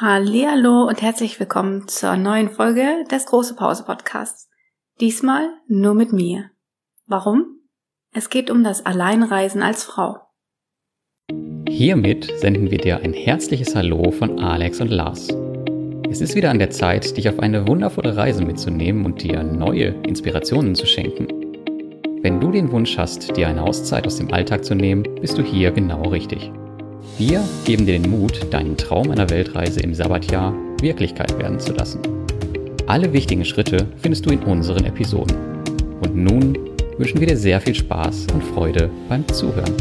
Hallo und herzlich willkommen zur neuen Folge des Große Pause Podcasts. Diesmal nur mit mir. Warum? Es geht um das Alleinreisen als Frau. Hiermit senden wir dir ein herzliches Hallo von Alex und Lars. Es ist wieder an der Zeit, dich auf eine wundervolle Reise mitzunehmen und dir neue Inspirationen zu schenken. Wenn du den Wunsch hast, dir eine Auszeit aus dem Alltag zu nehmen, bist du hier genau richtig. Wir geben dir den Mut, deinen Traum einer Weltreise im Sabbatjahr Wirklichkeit werden zu lassen. Alle wichtigen Schritte findest du in unseren Episoden. Und nun wünschen wir dir sehr viel Spaß und Freude beim Zuhören.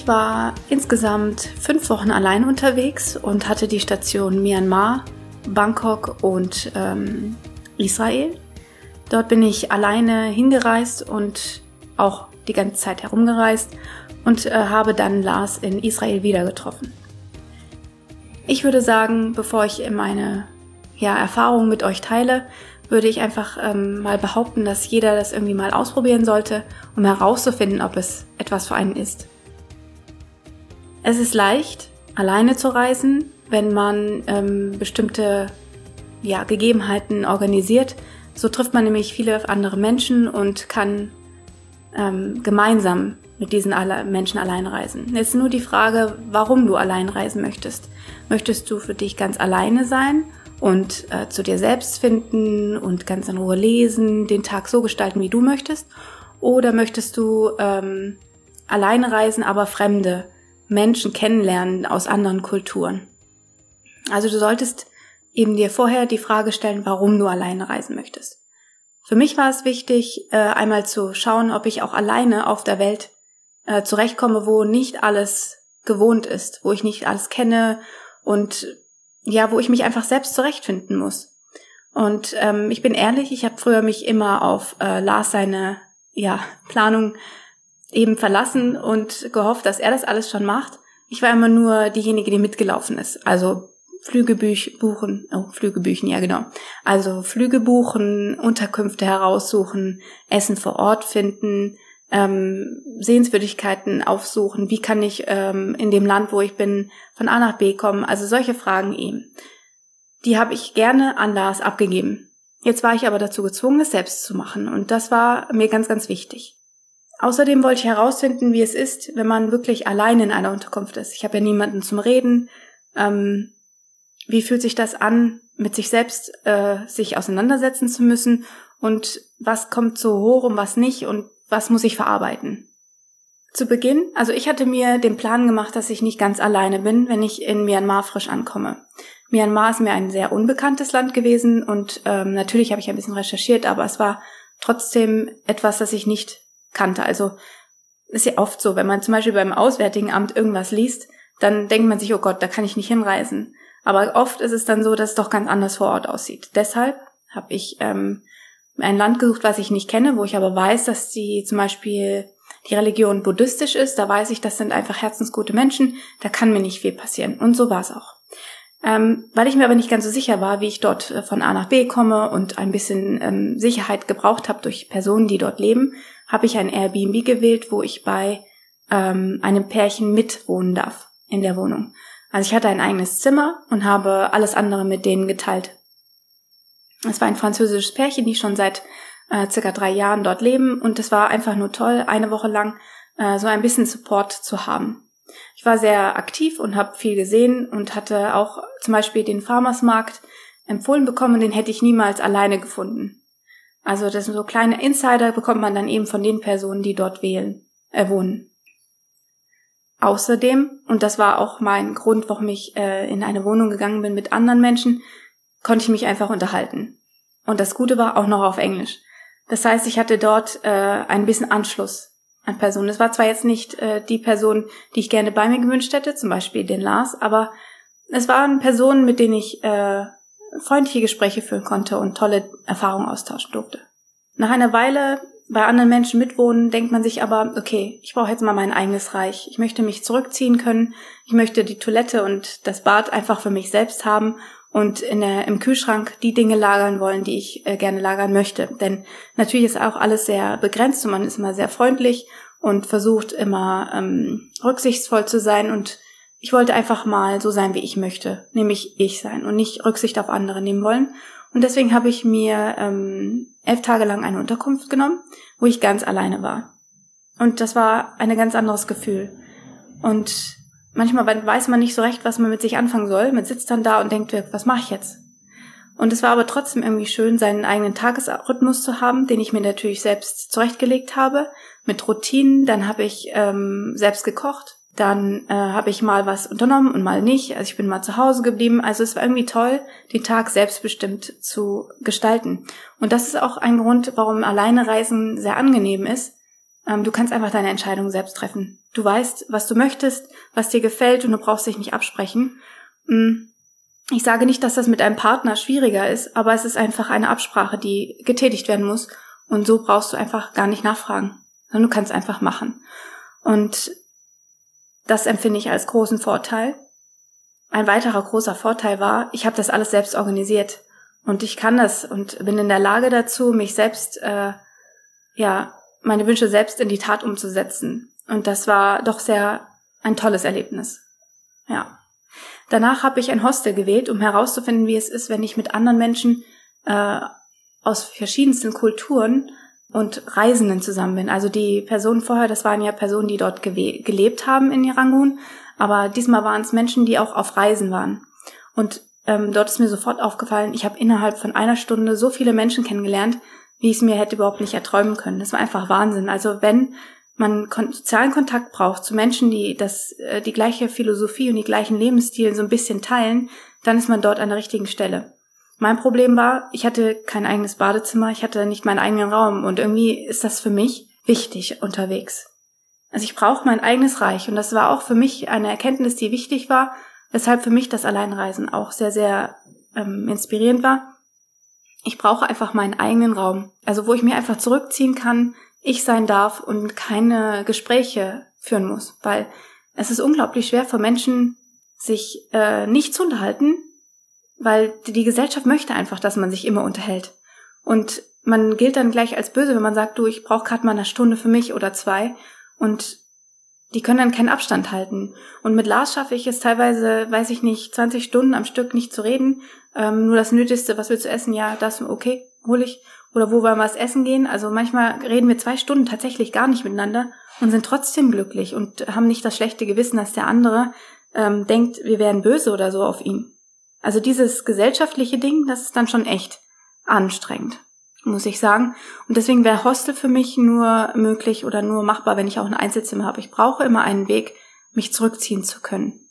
Ich war insgesamt fünf Wochen allein unterwegs und hatte die Station Myanmar, Bangkok und ähm, Israel. Dort bin ich alleine hingereist und auch die ganze Zeit herumgereist und äh, habe dann Lars in Israel wieder getroffen. Ich würde sagen, bevor ich meine ja, Erfahrungen mit euch teile, würde ich einfach ähm, mal behaupten, dass jeder das irgendwie mal ausprobieren sollte, um herauszufinden, ob es etwas für einen ist. Es ist leicht, alleine zu reisen, wenn man ähm, bestimmte ja, Gegebenheiten organisiert. So trifft man nämlich viele andere Menschen und kann ähm, gemeinsam mit diesen Menschen allein reisen. Jetzt nur die Frage, warum du allein reisen möchtest. Möchtest du für dich ganz alleine sein und äh, zu dir selbst finden und ganz in Ruhe lesen, den Tag so gestalten, wie du möchtest? Oder möchtest du ähm, alleine reisen, aber Fremde Menschen kennenlernen aus anderen Kulturen. Also du solltest eben dir vorher die Frage stellen, warum du alleine reisen möchtest. Für mich war es wichtig, äh, einmal zu schauen, ob ich auch alleine auf der Welt äh, zurechtkomme, wo nicht alles gewohnt ist, wo ich nicht alles kenne und ja, wo ich mich einfach selbst zurechtfinden muss. Und ähm, ich bin ehrlich, ich habe früher mich immer auf äh, Lars seine ja, Planung eben verlassen und gehofft, dass er das alles schon macht. Ich war immer nur diejenige, die mitgelaufen ist. Also Flüge buchen, oh, Flüge büchen, ja genau. Also Flüge buchen, Unterkünfte heraussuchen, Essen vor Ort finden, ähm, Sehenswürdigkeiten aufsuchen, wie kann ich ähm, in dem Land, wo ich bin, von A nach B kommen. Also solche Fragen eben. Die habe ich gerne an Lars abgegeben. Jetzt war ich aber dazu gezwungen, es selbst zu machen. Und das war mir ganz, ganz wichtig. Außerdem wollte ich herausfinden, wie es ist, wenn man wirklich allein in einer Unterkunft ist. Ich habe ja niemanden zum Reden. Ähm, wie fühlt sich das an, mit sich selbst äh, sich auseinandersetzen zu müssen? Und was kommt so hoch und was nicht? Und was muss ich verarbeiten? Zu Beginn, also ich hatte mir den Plan gemacht, dass ich nicht ganz alleine bin, wenn ich in Myanmar frisch ankomme. Myanmar ist mir ein sehr unbekanntes Land gewesen und ähm, natürlich habe ich ein bisschen recherchiert, aber es war trotzdem etwas, das ich nicht kannte. Also ist ja oft so, wenn man zum Beispiel beim Auswärtigen Amt irgendwas liest, dann denkt man sich, oh Gott, da kann ich nicht hinreisen. Aber oft ist es dann so, dass es doch ganz anders vor Ort aussieht. Deshalb habe ich ähm, ein Land gesucht, was ich nicht kenne, wo ich aber weiß, dass die zum Beispiel die Religion buddhistisch ist. Da weiß ich, das sind einfach herzensgute Menschen. Da kann mir nicht viel passieren. Und so war es auch. Ähm, weil ich mir aber nicht ganz so sicher war, wie ich dort äh, von A nach B komme und ein bisschen ähm, Sicherheit gebraucht habe durch Personen, die dort leben, habe ich ein Airbnb gewählt, wo ich bei ähm, einem Pärchen mitwohnen darf in der Wohnung. Also ich hatte ein eigenes Zimmer und habe alles andere mit denen geteilt. Es war ein französisches Pärchen, die schon seit äh, circa drei Jahren dort leben und es war einfach nur toll, eine Woche lang äh, so ein bisschen Support zu haben. Ich war sehr aktiv und habe viel gesehen und hatte auch zum Beispiel den Farmersmarkt empfohlen bekommen, den hätte ich niemals alleine gefunden. Also das sind so kleine Insider bekommt man dann eben von den Personen, die dort wählen, äh, wohnen. Außerdem, und das war auch mein Grund, warum ich äh, in eine Wohnung gegangen bin mit anderen Menschen, konnte ich mich einfach unterhalten. Und das Gute war auch noch auf Englisch. Das heißt, ich hatte dort äh, ein bisschen Anschluss an Personen. Es war zwar jetzt nicht äh, die Person, die ich gerne bei mir gewünscht hätte, zum Beispiel den Lars, aber es waren Personen, mit denen ich äh, freundliche Gespräche führen konnte und tolle Erfahrungen austauschen durfte. Nach einer Weile bei anderen Menschen mitwohnen, denkt man sich aber, okay, ich brauche jetzt mal mein eigenes Reich. Ich möchte mich zurückziehen können. Ich möchte die Toilette und das Bad einfach für mich selbst haben und in der, im Kühlschrank die Dinge lagern wollen, die ich äh, gerne lagern möchte. Denn natürlich ist auch alles sehr begrenzt und man ist immer sehr freundlich und versucht immer ähm, rücksichtsvoll zu sein und ich wollte einfach mal so sein, wie ich möchte, nämlich ich sein und nicht Rücksicht auf andere nehmen wollen. Und deswegen habe ich mir ähm, elf Tage lang eine Unterkunft genommen, wo ich ganz alleine war. Und das war ein ganz anderes Gefühl. Und manchmal weiß man nicht so recht, was man mit sich anfangen soll. Man sitzt dann da und denkt, was mache ich jetzt? Und es war aber trotzdem irgendwie schön, seinen eigenen Tagesrhythmus zu haben, den ich mir natürlich selbst zurechtgelegt habe, mit Routinen. Dann habe ich ähm, selbst gekocht. Dann äh, habe ich mal was unternommen und mal nicht. Also ich bin mal zu Hause geblieben. Also es war irgendwie toll, den Tag selbstbestimmt zu gestalten. Und das ist auch ein Grund, warum alleine Reisen sehr angenehm ist, du kannst einfach deine Entscheidung selbst treffen. Du weißt, was du möchtest, was dir gefällt und du brauchst dich nicht absprechen. Mm, ich sage nicht, dass das mit einem Partner schwieriger ist, aber es ist einfach eine Absprache, die getätigt werden muss. Und so brauchst du einfach gar nicht nachfragen, sondern du kannst einfach machen. Und das empfinde ich als großen Vorteil. Ein weiterer großer Vorteil war, ich habe das alles selbst organisiert und ich kann das und bin in der Lage dazu, mich selbst äh, ja meine Wünsche selbst in die Tat umzusetzen. Und das war doch sehr ein tolles Erlebnis. Ja. Danach habe ich ein Hostel gewählt, um herauszufinden, wie es ist, wenn ich mit anderen Menschen äh, aus verschiedensten Kulturen und Reisenden zusammen bin. Also die Personen vorher, das waren ja Personen, die dort gelebt haben in Rangun, aber diesmal waren es Menschen, die auch auf Reisen waren. Und ähm, dort ist mir sofort aufgefallen, ich habe innerhalb von einer Stunde so viele Menschen kennengelernt, wie ich es mir hätte überhaupt nicht erträumen können. Das war einfach Wahnsinn. Also wenn man sozialen Kontakt braucht zu Menschen, die das, äh, die gleiche Philosophie und die gleichen Lebensstil so ein bisschen teilen, dann ist man dort an der richtigen Stelle. Mein Problem war, ich hatte kein eigenes Badezimmer, ich hatte nicht meinen eigenen Raum und irgendwie ist das für mich wichtig unterwegs. Also ich brauche mein eigenes Reich und das war auch für mich eine Erkenntnis, die wichtig war, weshalb für mich das Alleinreisen auch sehr, sehr ähm, inspirierend war ich brauche einfach meinen eigenen Raum. Also wo ich mir einfach zurückziehen kann, ich sein darf und keine Gespräche führen muss. Weil es ist unglaublich schwer für Menschen, sich äh, nicht zu unterhalten, weil die Gesellschaft möchte einfach, dass man sich immer unterhält. Und man gilt dann gleich als böse, wenn man sagt, du, ich brauche gerade mal eine Stunde für mich oder zwei. Und die können dann keinen Abstand halten. Und mit Lars schaffe ich es teilweise, weiß ich nicht, 20 Stunden am Stück nicht zu reden. Ähm, nur das Nötigste, was willst du essen? Ja, das, okay, hol ich. Oder wo wollen wir was essen gehen? Also manchmal reden wir zwei Stunden tatsächlich gar nicht miteinander und sind trotzdem glücklich und haben nicht das schlechte Gewissen, dass der andere ähm, denkt, wir wären böse oder so auf ihn. Also dieses gesellschaftliche Ding, das ist dann schon echt anstrengend muss ich sagen. Und deswegen wäre Hostel für mich nur möglich oder nur machbar, wenn ich auch ein Einzelzimmer habe. Ich brauche immer einen Weg, mich zurückziehen zu können.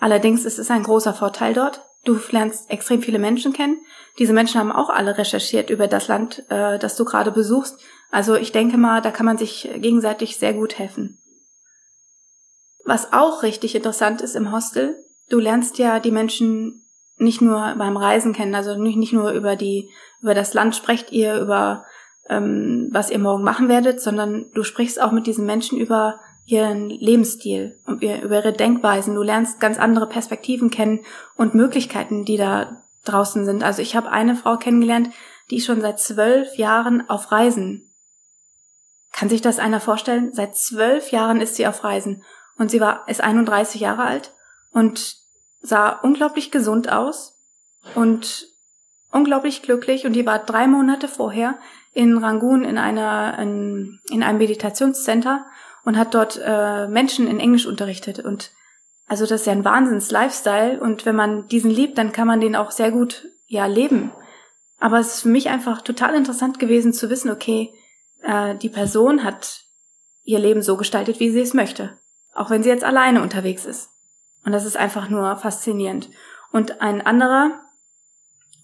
Allerdings ist es ein großer Vorteil dort. Du lernst extrem viele Menschen kennen. Diese Menschen haben auch alle recherchiert über das Land, äh, das du gerade besuchst. Also ich denke mal, da kann man sich gegenseitig sehr gut helfen. Was auch richtig interessant ist im Hostel, du lernst ja die Menschen nicht nur beim Reisen kennen, also nicht, nicht nur über die, über das Land sprecht ihr, über ähm, was ihr morgen machen werdet, sondern du sprichst auch mit diesen Menschen über ihren Lebensstil und über ihre Denkweisen. Du lernst ganz andere Perspektiven kennen und Möglichkeiten, die da draußen sind. Also ich habe eine Frau kennengelernt, die schon seit zwölf Jahren auf Reisen. Kann sich das einer vorstellen? Seit zwölf Jahren ist sie auf Reisen und sie war ist 31 Jahre alt und sah unglaublich gesund aus und unglaublich glücklich und die war drei Monate vorher in Rangoon in einer in, in einem Meditationscenter und hat dort äh, Menschen in Englisch unterrichtet und also das ist ja ein Wahnsinns Lifestyle und wenn man diesen liebt, dann kann man den auch sehr gut ja leben. Aber es ist für mich einfach total interessant gewesen zu wissen, okay, äh, die Person hat ihr Leben so gestaltet, wie sie es möchte, auch wenn sie jetzt alleine unterwegs ist. Und das ist einfach nur faszinierend. Und ein anderer,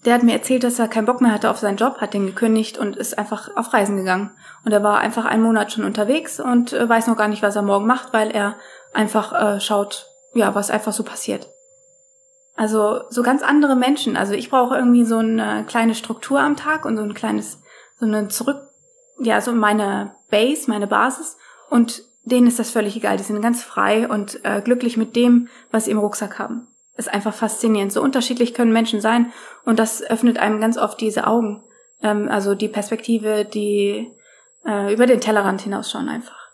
der hat mir erzählt, dass er keinen Bock mehr hatte auf seinen Job, hat den gekündigt und ist einfach auf Reisen gegangen. Und er war einfach einen Monat schon unterwegs und äh, weiß noch gar nicht, was er morgen macht, weil er einfach äh, schaut, ja, was einfach so passiert. Also so ganz andere Menschen. Also ich brauche irgendwie so eine kleine Struktur am Tag und so ein kleines, so eine zurück, ja, so meine Base, meine Basis. Und denen ist das völlig egal. Die sind ganz frei und äh, glücklich mit dem, was sie im Rucksack haben. ist einfach faszinierend. So unterschiedlich können Menschen sein und das öffnet einem ganz oft diese Augen. Ähm, also die Perspektive, die äh, über den Tellerrand hinausschauen einfach.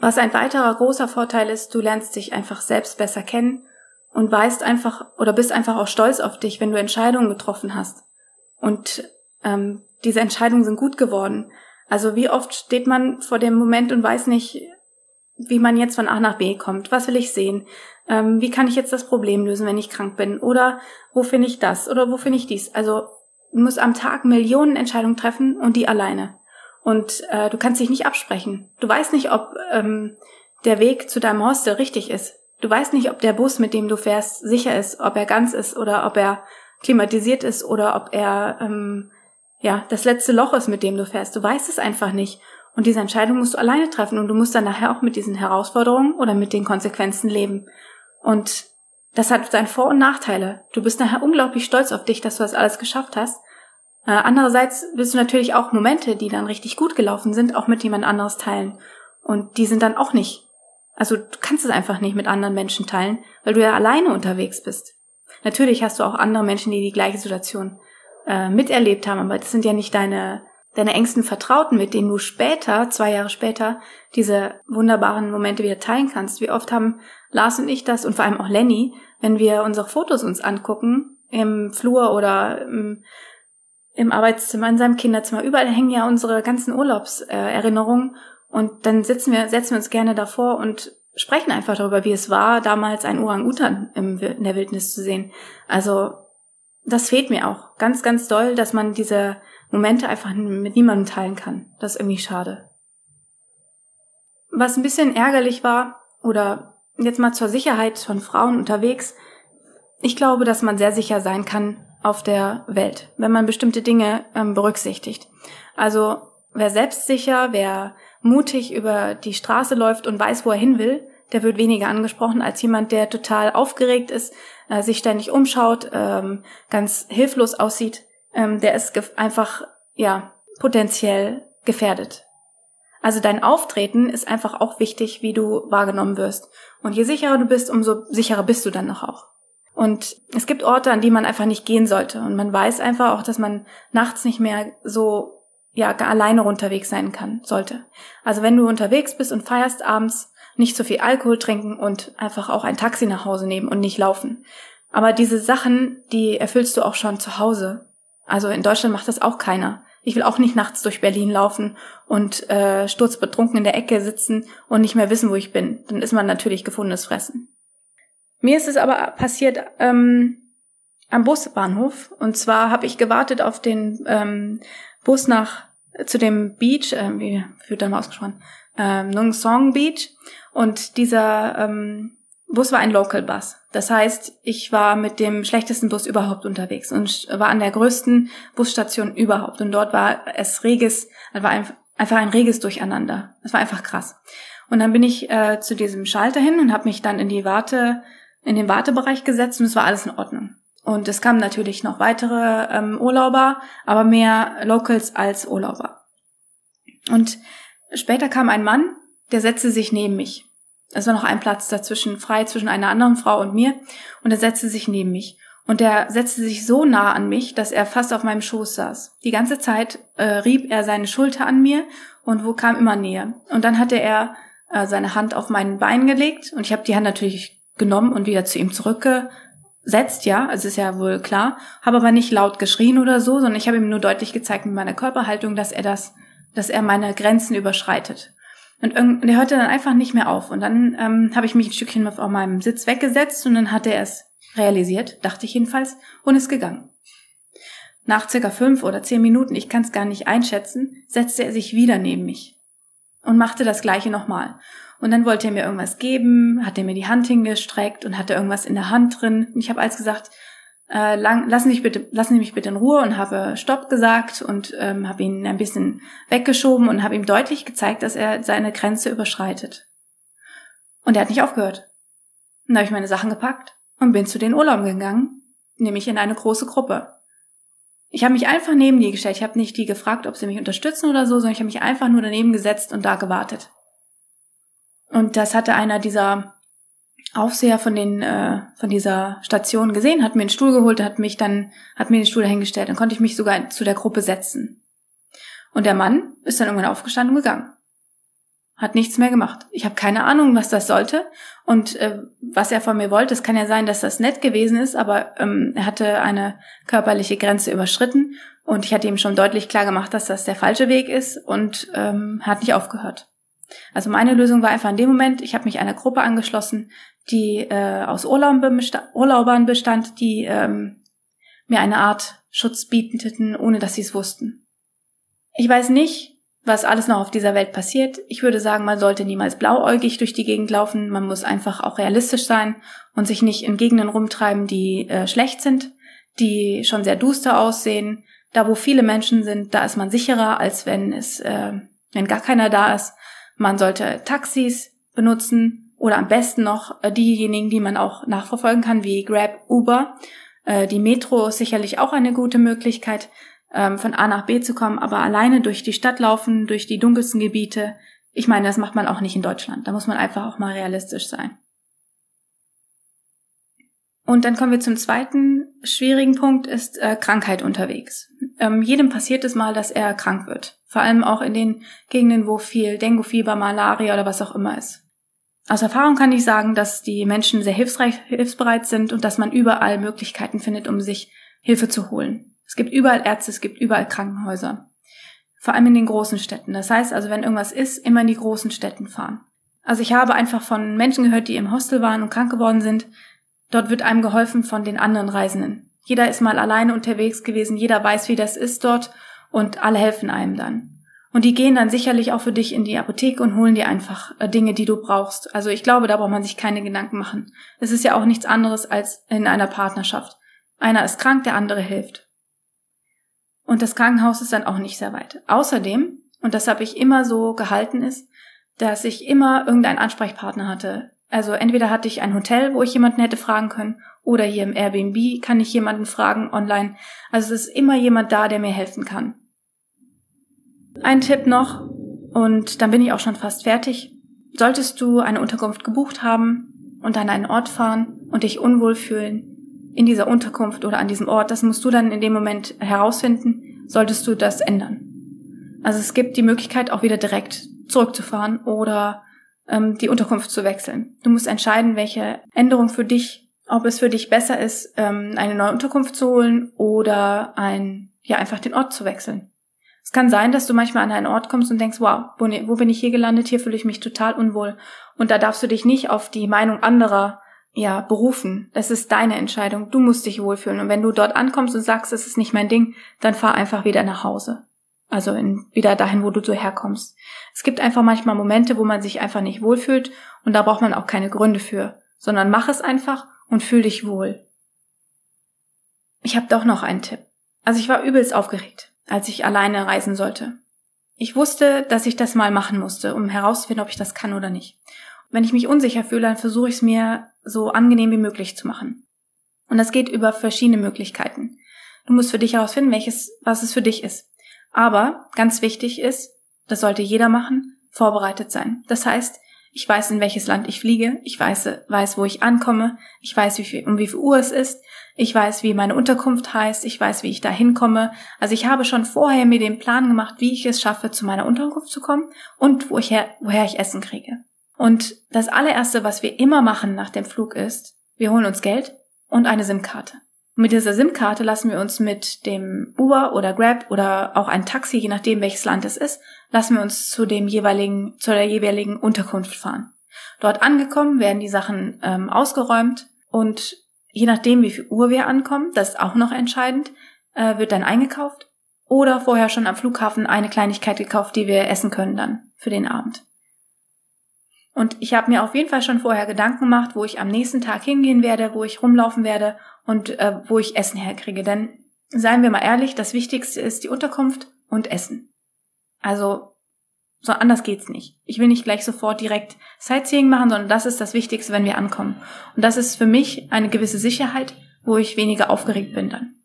Was ein weiterer großer Vorteil ist, du lernst dich einfach selbst besser kennen und weißt einfach oder bist einfach auch stolz auf dich, wenn du Entscheidungen getroffen hast. Und ähm, diese Entscheidungen sind gut geworden. Also wie oft steht man vor dem Moment und weiß nicht, wie man jetzt von A nach B kommt. Was will ich sehen? Ähm, wie kann ich jetzt das Problem lösen, wenn ich krank bin? Oder wo finde ich das? Oder wo finde ich dies? Also du musst am Tag Millionen Entscheidungen treffen und die alleine. Und äh, du kannst dich nicht absprechen. Du weißt nicht, ob ähm, der Weg zu deinem Hostel richtig ist. Du weißt nicht, ob der Bus, mit dem du fährst, sicher ist, ob er ganz ist oder ob er klimatisiert ist oder ob er ähm, ja das letzte Loch ist, mit dem du fährst. Du weißt es einfach nicht. Und diese Entscheidung musst du alleine treffen und du musst dann nachher auch mit diesen Herausforderungen oder mit den Konsequenzen leben. Und das hat seine Vor- und Nachteile. Du bist nachher unglaublich stolz auf dich, dass du das alles geschafft hast. Äh, andererseits willst du natürlich auch Momente, die dann richtig gut gelaufen sind, auch mit jemand anderes teilen. Und die sind dann auch nicht. Also du kannst es einfach nicht mit anderen Menschen teilen, weil du ja alleine unterwegs bist. Natürlich hast du auch andere Menschen, die die gleiche Situation äh, miterlebt haben, aber das sind ja nicht deine deine engsten Vertrauten, mit denen du später, zwei Jahre später, diese wunderbaren Momente wieder teilen kannst. Wie oft haben Lars und ich das und vor allem auch Lenny, wenn wir unsere Fotos uns angucken, im Flur oder im, im Arbeitszimmer, in seinem Kinderzimmer, überall hängen ja unsere ganzen Urlaubserinnerungen und dann sitzen wir, setzen wir uns gerne davor und sprechen einfach darüber, wie es war, damals ein Orang-Utan in der Wildnis zu sehen. Also, das fehlt mir auch ganz, ganz doll, dass man diese Momente einfach mit niemandem teilen kann. Das ist irgendwie schade. Was ein bisschen ärgerlich war, oder jetzt mal zur Sicherheit von Frauen unterwegs, ich glaube, dass man sehr sicher sein kann auf der Welt, wenn man bestimmte Dinge ähm, berücksichtigt. Also wer selbstsicher, wer mutig über die Straße läuft und weiß, wo er hin will, der wird weniger angesprochen als jemand, der total aufgeregt ist, äh, sich ständig umschaut, ähm, ganz hilflos aussieht ähm, der ist einfach, ja, potenziell gefährdet. Also dein Auftreten ist einfach auch wichtig, wie du wahrgenommen wirst. Und je sicherer du bist, umso sicherer bist du dann noch auch. Und es gibt Orte, an die man einfach nicht gehen sollte. Und man weiß einfach auch, dass man nachts nicht mehr so, ja, alleine unterwegs sein kann, sollte. Also wenn du unterwegs bist und feierst abends, nicht zu viel Alkohol trinken und einfach auch ein Taxi nach Hause nehmen und nicht laufen. Aber diese Sachen, die erfüllst du auch schon zu Hause. Also in Deutschland macht das auch keiner. Ich will auch nicht nachts durch Berlin laufen und äh, sturzbetrunken in der Ecke sitzen und nicht mehr wissen, wo ich bin. Dann ist man natürlich gefundenes Fressen. Mir ist es aber passiert ähm, am Busbahnhof. Und zwar habe ich gewartet auf den ähm, Bus nach zu dem Beach, äh, wie wird da mal ausgesprochen, ähm, Nung Song Beach. Und dieser ähm, Bus war ein Local Bus. Das heißt, ich war mit dem schlechtesten Bus überhaupt unterwegs und war an der größten Busstation überhaupt. Und dort war es reges, war einfach ein reges Durcheinander. Es war einfach krass. Und dann bin ich äh, zu diesem Schalter hin und habe mich dann in die Warte, in den Wartebereich gesetzt und es war alles in Ordnung. Und es kamen natürlich noch weitere ähm, Urlauber, aber mehr Locals als Urlauber. Und später kam ein Mann, der setzte sich neben mich. Es war noch ein Platz dazwischen frei zwischen einer anderen Frau und mir und er setzte sich neben mich. Und er setzte sich so nah an mich, dass er fast auf meinem Schoß saß. Die ganze Zeit äh, rieb er seine Schulter an mir und wo kam immer näher. Und dann hatte er äh, seine Hand auf mein Bein gelegt und ich habe die Hand natürlich genommen und wieder zu ihm zurückgesetzt, ja, also ist ja wohl klar, habe aber nicht laut geschrien oder so, sondern ich habe ihm nur deutlich gezeigt mit meiner Körperhaltung, dass er das, dass er meine Grenzen überschreitet. Und, und er hörte dann einfach nicht mehr auf. Und dann ähm, habe ich mich ein Stückchen auf meinem Sitz weggesetzt und dann hat er es realisiert, dachte ich jedenfalls, und ist gegangen. Nach circa fünf oder zehn Minuten, ich kann es gar nicht einschätzen, setzte er sich wieder neben mich und machte das gleiche nochmal. Und dann wollte er mir irgendwas geben, hat er mir die Hand hingestreckt und hatte irgendwas in der Hand drin. Und ich habe alles gesagt, äh, lang, lassen, Sie bitte, lassen Sie mich bitte in Ruhe und habe Stopp gesagt und ähm, habe ihn ein bisschen weggeschoben und habe ihm deutlich gezeigt, dass er seine Grenze überschreitet. Und er hat nicht aufgehört. Dann habe ich meine Sachen gepackt und bin zu den Urlauben gegangen, nämlich in eine große Gruppe. Ich habe mich einfach neben die gestellt. Ich habe nicht die gefragt, ob sie mich unterstützen oder so, sondern ich habe mich einfach nur daneben gesetzt und da gewartet. Und das hatte einer dieser Aufseher von den äh, von dieser Station gesehen, hat mir einen Stuhl geholt, hat mich dann hat mir den Stuhl dahingestellt, dann konnte ich mich sogar zu der Gruppe setzen. Und der Mann ist dann irgendwann aufgestanden und gegangen. Hat nichts mehr gemacht. Ich habe keine Ahnung, was das sollte und äh, was er von mir wollte. Es kann ja sein, dass das nett gewesen ist, aber ähm, er hatte eine körperliche Grenze überschritten und ich hatte ihm schon deutlich klar gemacht, dass das der falsche Weg ist und ähm, hat nicht aufgehört. Also meine Lösung war einfach in dem Moment, ich habe mich einer Gruppe angeschlossen, die äh, aus Urlaubern bestand, die ähm, mir eine Art Schutz bieteten, ohne dass sie es wussten. Ich weiß nicht, was alles noch auf dieser Welt passiert. Ich würde sagen, man sollte niemals blauäugig durch die Gegend laufen. Man muss einfach auch realistisch sein und sich nicht in Gegenden rumtreiben, die äh, schlecht sind, die schon sehr duster aussehen. Da, wo viele Menschen sind, da ist man sicherer, als wenn es, äh, wenn gar keiner da ist. Man sollte Taxis benutzen oder am besten noch äh, diejenigen, die man auch nachverfolgen kann, wie Grab, Uber. Äh, die Metro ist sicherlich auch eine gute Möglichkeit, ähm, von A nach B zu kommen, aber alleine durch die Stadt laufen, durch die dunkelsten Gebiete, ich meine, das macht man auch nicht in Deutschland. Da muss man einfach auch mal realistisch sein. Und dann kommen wir zum zweiten schwierigen Punkt, ist äh, Krankheit unterwegs. Ähm, jedem passiert es mal, dass er krank wird. Vor allem auch in den Gegenden, wo viel Dengue-Fieber, Malaria oder was auch immer ist. Aus Erfahrung kann ich sagen, dass die Menschen sehr hilfsreich, hilfsbereit sind und dass man überall Möglichkeiten findet, um sich Hilfe zu holen. Es gibt überall Ärzte, es gibt überall Krankenhäuser. Vor allem in den großen Städten. Das heißt also, wenn irgendwas ist, immer in die großen Städten fahren. Also ich habe einfach von Menschen gehört, die im Hostel waren und krank geworden sind, Dort wird einem geholfen von den anderen Reisenden. Jeder ist mal alleine unterwegs gewesen, jeder weiß, wie das ist dort und alle helfen einem dann. Und die gehen dann sicherlich auch für dich in die Apotheke und holen dir einfach äh, Dinge, die du brauchst. Also ich glaube, da braucht man sich keine Gedanken machen. Es ist ja auch nichts anderes als in einer Partnerschaft. Einer ist krank, der andere hilft. Und das Krankenhaus ist dann auch nicht sehr weit. Außerdem, und das habe ich immer so gehalten ist, dass ich immer irgendeinen Ansprechpartner hatte. Also entweder hatte ich ein Hotel, wo ich jemanden hätte fragen können, oder hier im Airbnb kann ich jemanden fragen online. Also es ist immer jemand da, der mir helfen kann. Ein Tipp noch, und dann bin ich auch schon fast fertig. Solltest du eine Unterkunft gebucht haben und an einen Ort fahren und dich unwohl fühlen in dieser Unterkunft oder an diesem Ort, das musst du dann in dem Moment herausfinden, solltest du das ändern. Also es gibt die Möglichkeit, auch wieder direkt zurückzufahren oder ähm, die Unterkunft zu wechseln. Du musst entscheiden, welche Änderung für dich, ob es für dich besser ist, ähm, eine neue Unterkunft zu holen oder ein, ja, einfach den Ort zu wechseln. Es kann sein, dass du manchmal an einen Ort kommst und denkst, wow, wo bin ich hier gelandet? Hier fühle ich mich total unwohl. Und da darfst du dich nicht auf die Meinung anderer ja, berufen. Das ist deine Entscheidung. Du musst dich wohlfühlen. Und wenn du dort ankommst und sagst, es ist nicht mein Ding, dann fahr einfach wieder nach Hause. Also in, wieder dahin, wo du so herkommst. Es gibt einfach manchmal Momente, wo man sich einfach nicht wohlfühlt und da braucht man auch keine Gründe für, sondern mach es einfach und fühl dich wohl. Ich habe doch noch einen Tipp. Also ich war übelst aufgeregt, als ich alleine reisen sollte. Ich wusste, dass ich das mal machen musste, um herauszufinden, ob ich das kann oder nicht. wenn ich mich unsicher fühle, dann versuche ich es mir so angenehm wie möglich zu machen. Und das geht über verschiedene Möglichkeiten. Du musst für dich herausfinden, welches, was es für dich ist. Aber ganz wichtig ist, das sollte jeder machen, vorbereitet sein. Das heißt, ich weiß, in welches Land ich fliege, ich weiß, weiß, wo ich ankomme, ich weiß, wie viel, um wie viel Uhr es ist, ich weiß, wie meine Unterkunft heißt, ich weiß, wie ich da hinkomme. Also ich habe schon vorher mir den Plan gemacht, wie ich es schaffe, zu meiner Unterkunft zu kommen und wo ich her, woher ich Essen kriege. Und das allererste, was wir immer machen nach dem Flug ist, wir holen uns Geld und eine SIM-Karte mit dieser SIM-Karte lassen wir uns mit dem Uber oder Grab oder auch ein Taxi, je nachdem welches Land es ist, lassen wir uns zu dem jeweiligen, zu der jeweiligen Unterkunft fahren. Dort angekommen werden die Sachen ähm, ausgeräumt und je nachdem wie viel Uhr wir ankommen, das ist auch noch entscheidend, äh, wird dann eingekauft oder vorher schon am Flughafen eine Kleinigkeit gekauft, die wir essen können dann für den Abend. Und ich habe mir auf jeden Fall schon vorher Gedanken gemacht, wo ich am nächsten Tag hingehen werde, wo ich rumlaufen werde und äh, wo ich Essen herkriege. Denn seien wir mal ehrlich, das Wichtigste ist die Unterkunft und Essen. Also so anders geht's nicht. Ich will nicht gleich sofort direkt Sightseeing machen, sondern das ist das Wichtigste, wenn wir ankommen. Und das ist für mich eine gewisse Sicherheit, wo ich weniger aufgeregt bin dann.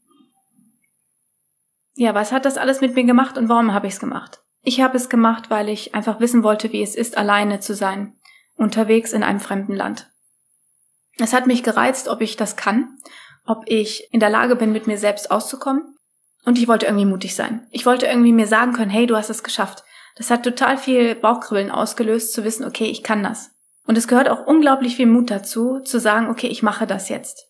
Ja, was hat das alles mit mir gemacht und warum habe ich es gemacht? Ich habe es gemacht, weil ich einfach wissen wollte, wie es ist, alleine zu sein unterwegs in einem fremden Land. Es hat mich gereizt, ob ich das kann, ob ich in der Lage bin, mit mir selbst auszukommen. Und ich wollte irgendwie mutig sein. Ich wollte irgendwie mir sagen können, hey, du hast es geschafft. Das hat total viel Bauchkribbeln ausgelöst, zu wissen, okay, ich kann das. Und es gehört auch unglaublich viel Mut dazu, zu sagen, okay, ich mache das jetzt.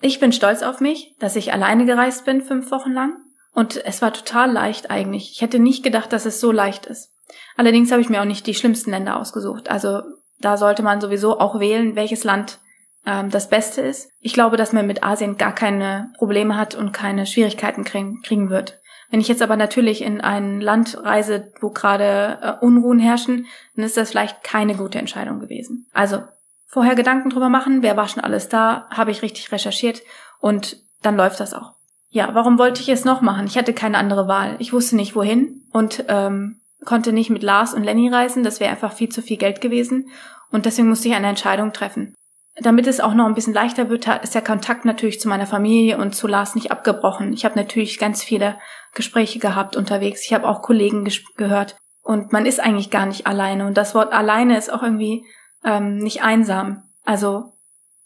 Ich bin stolz auf mich, dass ich alleine gereist bin, fünf Wochen lang. Und es war total leicht eigentlich. Ich hätte nicht gedacht, dass es so leicht ist. Allerdings habe ich mir auch nicht die schlimmsten Länder ausgesucht. Also da sollte man sowieso auch wählen, welches Land ähm, das Beste ist. Ich glaube, dass man mit Asien gar keine Probleme hat und keine Schwierigkeiten kriegen, kriegen wird. Wenn ich jetzt aber natürlich in ein Land reise, wo gerade äh, Unruhen herrschen, dann ist das vielleicht keine gute Entscheidung gewesen. Also vorher Gedanken drüber machen, wer war schon alles da, habe ich richtig recherchiert und dann läuft das auch. Ja, warum wollte ich es noch machen? Ich hatte keine andere Wahl. Ich wusste nicht wohin und ähm, konnte nicht mit Lars und Lenny reisen. Das wäre einfach viel zu viel Geld gewesen und deswegen musste ich eine Entscheidung treffen. Damit es auch noch ein bisschen leichter wird, ist der Kontakt natürlich zu meiner Familie und zu Lars nicht abgebrochen. Ich habe natürlich ganz viele Gespräche gehabt unterwegs. Ich habe auch Kollegen gehört. Und man ist eigentlich gar nicht alleine. Und das Wort alleine ist auch irgendwie ähm, nicht einsam. Also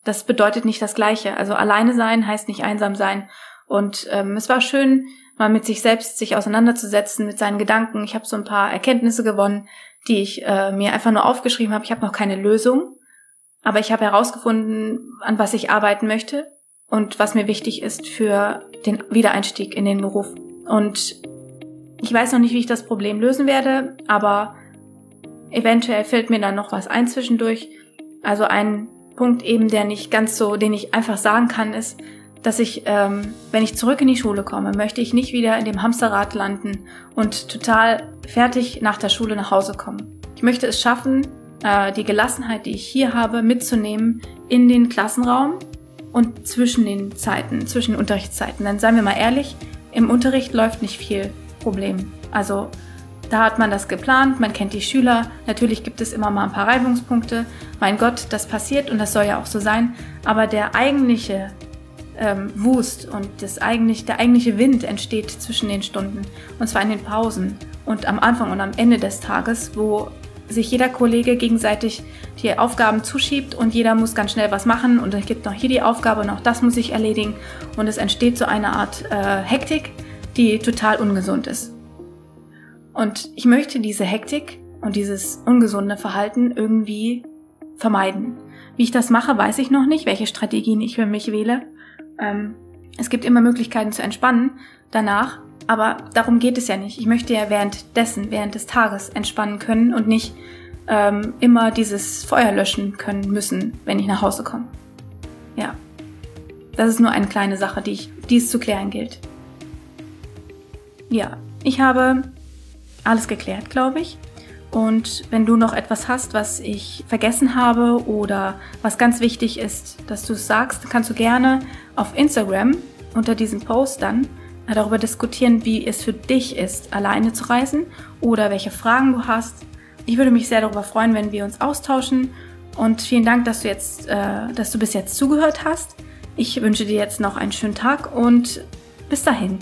das bedeutet nicht das Gleiche. Also alleine sein heißt nicht einsam sein. Und ähm, es war schön, mal mit sich selbst sich auseinanderzusetzen, mit seinen Gedanken. Ich habe so ein paar Erkenntnisse gewonnen, die ich äh, mir einfach nur aufgeschrieben habe. Ich habe noch keine Lösung, aber ich habe herausgefunden, an was ich arbeiten möchte und was mir wichtig ist für den Wiedereinstieg in den Beruf. Und ich weiß noch nicht, wie ich das Problem lösen werde, aber eventuell fällt mir dann noch was ein zwischendurch. Also ein Punkt eben, der nicht ganz so, den ich einfach sagen kann, ist, dass ich, ähm, wenn ich zurück in die Schule komme, möchte ich nicht wieder in dem Hamsterrad landen und total fertig nach der Schule nach Hause kommen. Ich möchte es schaffen, äh, die Gelassenheit, die ich hier habe, mitzunehmen in den Klassenraum und zwischen den Zeiten, zwischen Unterrichtszeiten. Dann seien wir mal ehrlich, im Unterricht läuft nicht viel Problem. Also da hat man das geplant, man kennt die Schüler, natürlich gibt es immer mal ein paar Reibungspunkte. Mein Gott, das passiert und das soll ja auch so sein. Aber der eigentliche ähm, Wust und das eigentlich, der eigentliche Wind entsteht zwischen den Stunden. Und zwar in den Pausen und am Anfang und am Ende des Tages, wo sich jeder Kollege gegenseitig die Aufgaben zuschiebt und jeder muss ganz schnell was machen und es gibt noch hier die Aufgabe und auch das muss ich erledigen und es entsteht so eine Art äh, Hektik, die total ungesund ist. Und ich möchte diese Hektik und dieses ungesunde Verhalten irgendwie vermeiden. Wie ich das mache, weiß ich noch nicht, welche Strategien ich für mich wähle. Ähm, es gibt immer Möglichkeiten zu entspannen danach, aber darum geht es ja nicht. Ich möchte ja währenddessen, während des Tages entspannen können und nicht ähm, immer dieses Feuer löschen können müssen, wenn ich nach Hause komme. Ja. Das ist nur eine kleine Sache, die, ich, die es zu klären gilt. Ja, ich habe alles geklärt, glaube ich. Und wenn du noch etwas hast, was ich vergessen habe oder was ganz wichtig ist, dass du es sagst, kannst du gerne auf Instagram unter diesem Post dann darüber diskutieren, wie es für dich ist, alleine zu reisen oder welche Fragen du hast. Ich würde mich sehr darüber freuen, wenn wir uns austauschen. Und vielen Dank, dass du jetzt, äh, dass du bis jetzt zugehört hast. Ich wünsche dir jetzt noch einen schönen Tag und bis dahin.